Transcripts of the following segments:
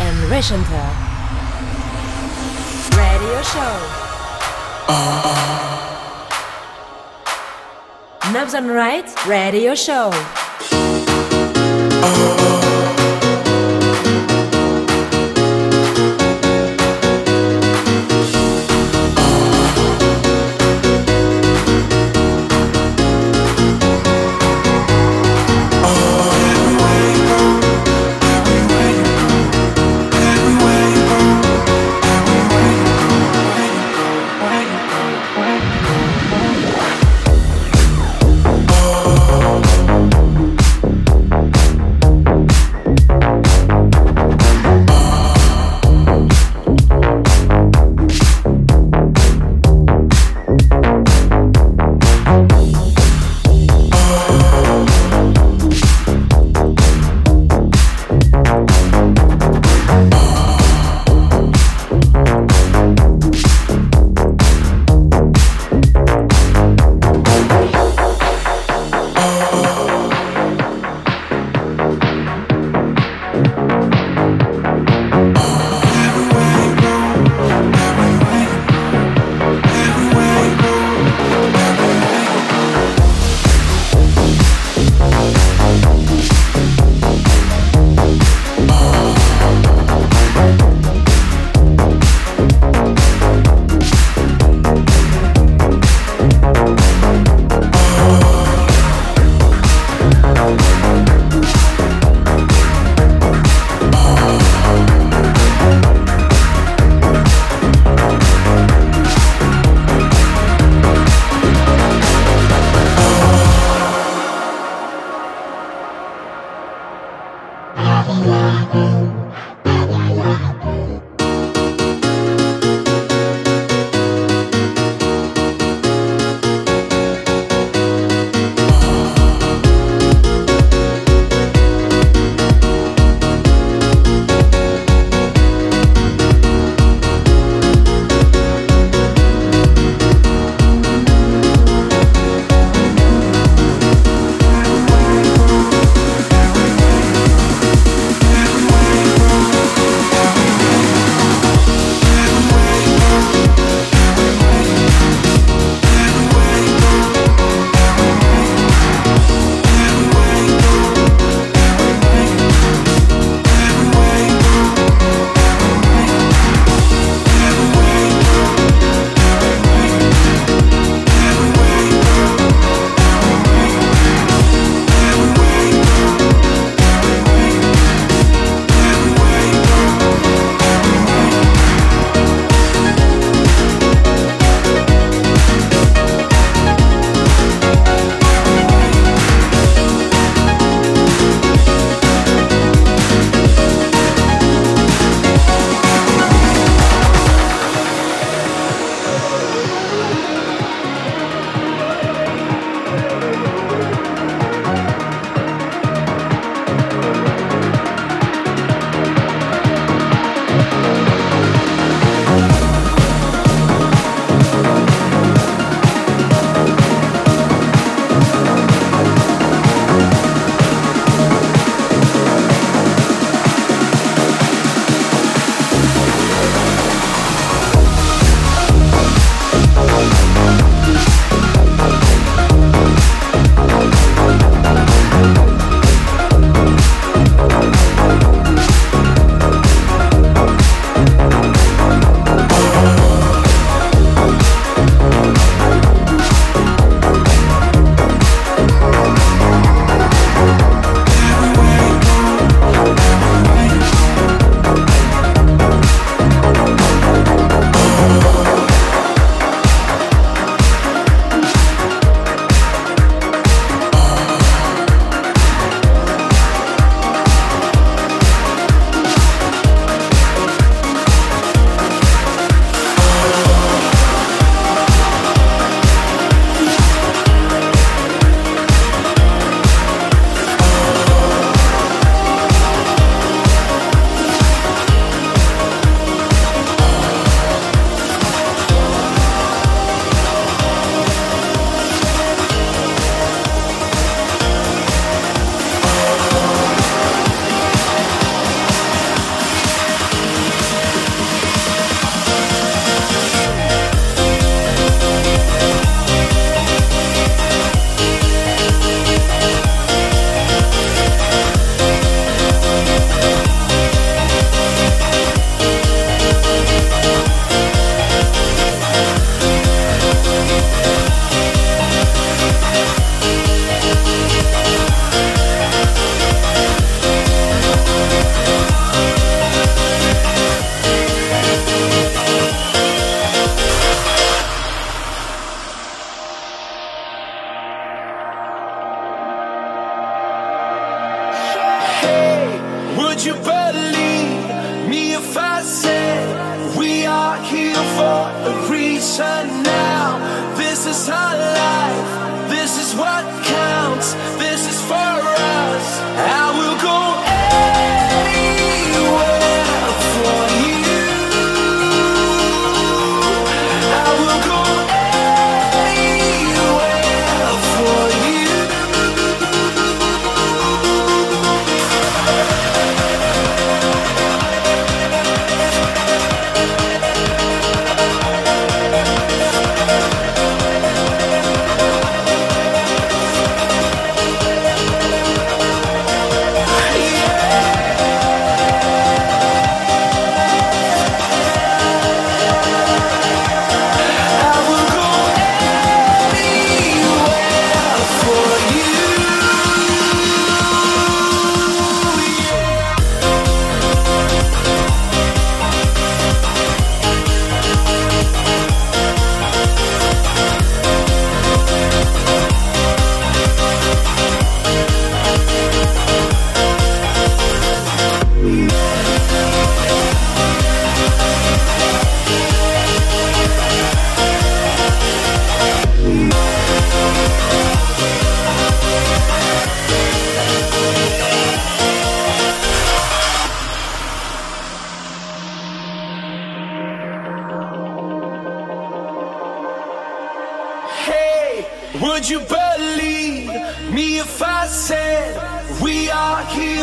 and Reshenter. Radio Show. Knobs on Right Radio Show. Would you believe me if I said we are here for a reason now? This is our life, this is what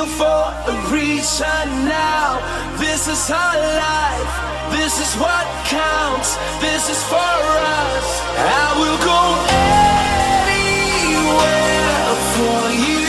for a reason now? This is our life, this is what counts, this is for us. I will go anywhere for you.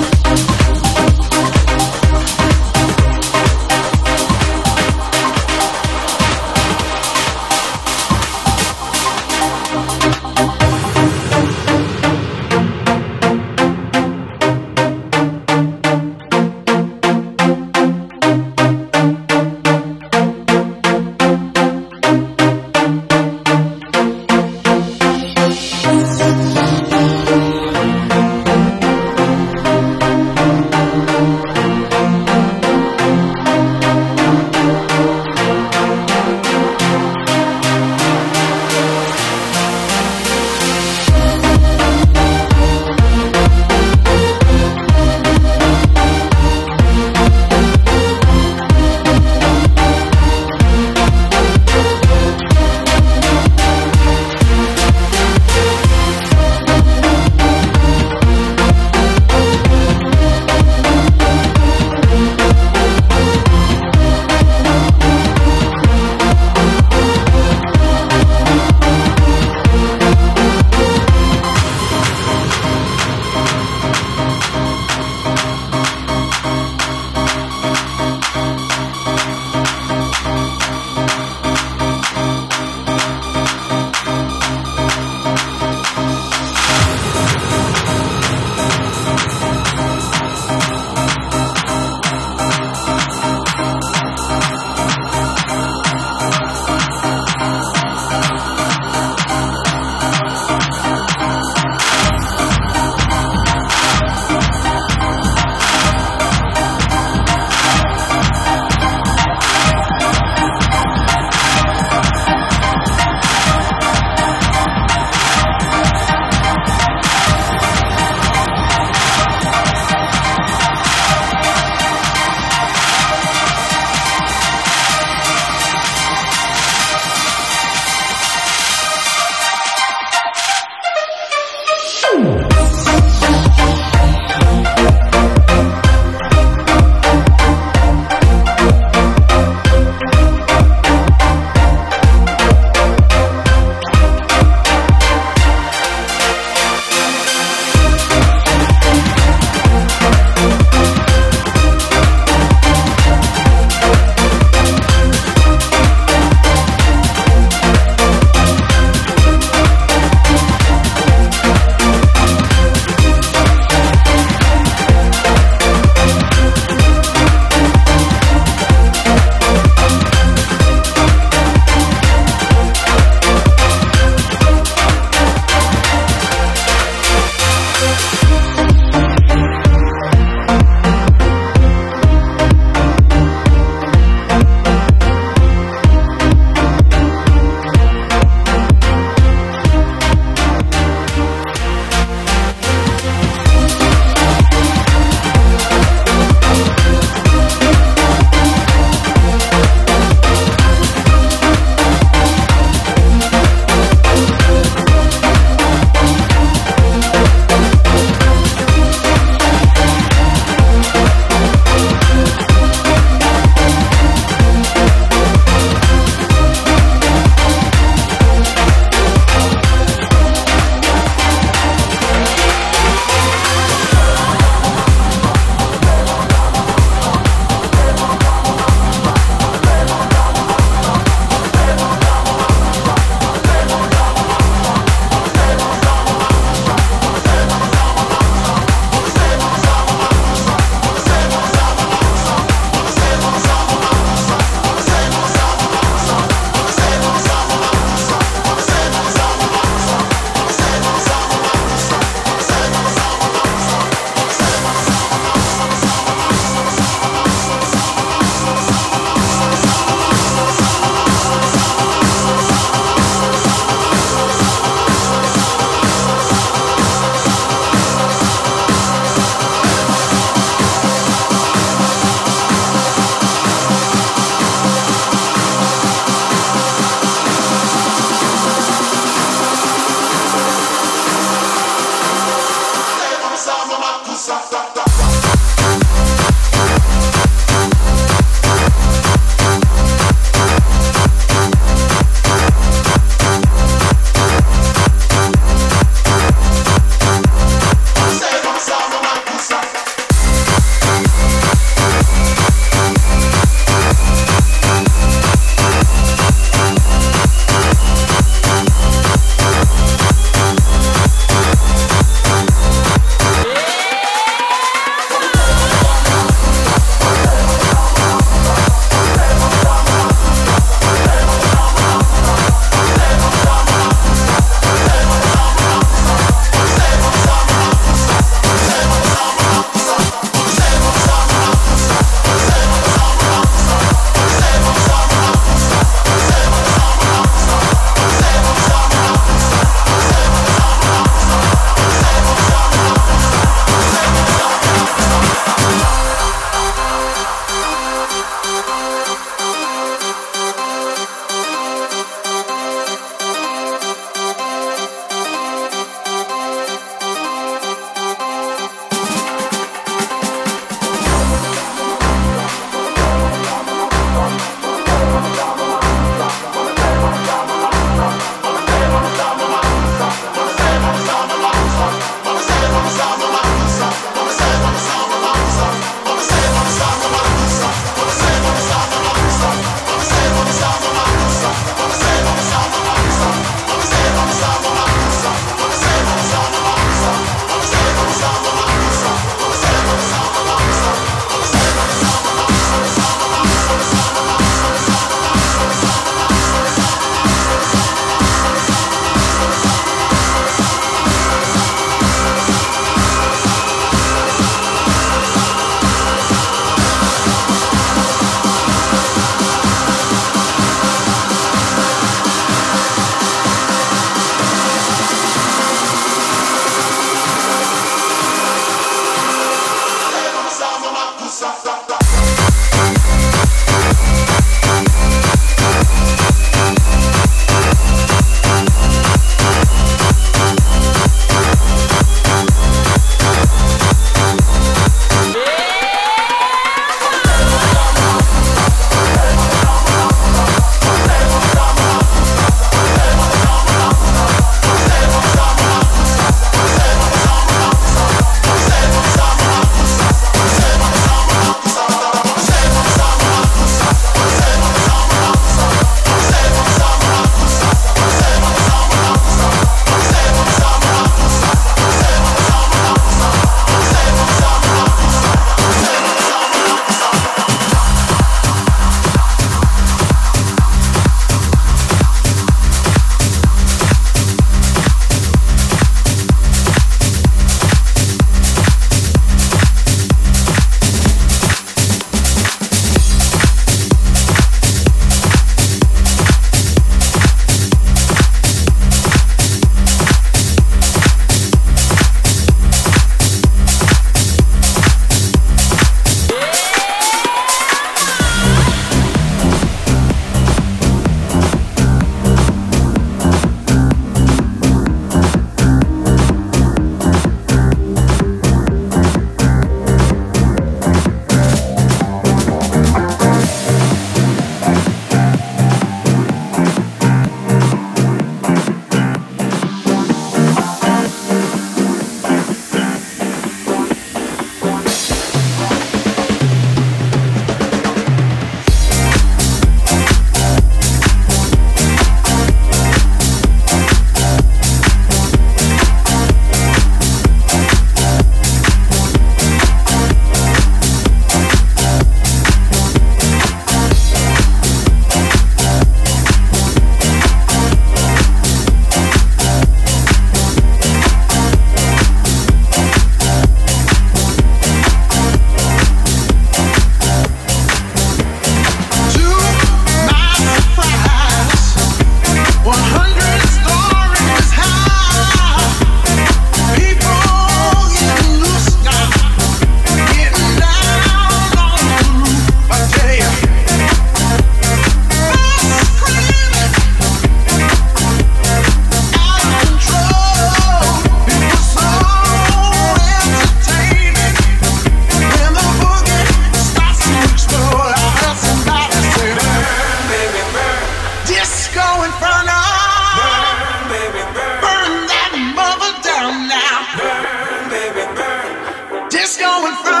Disco and fun.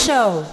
Show.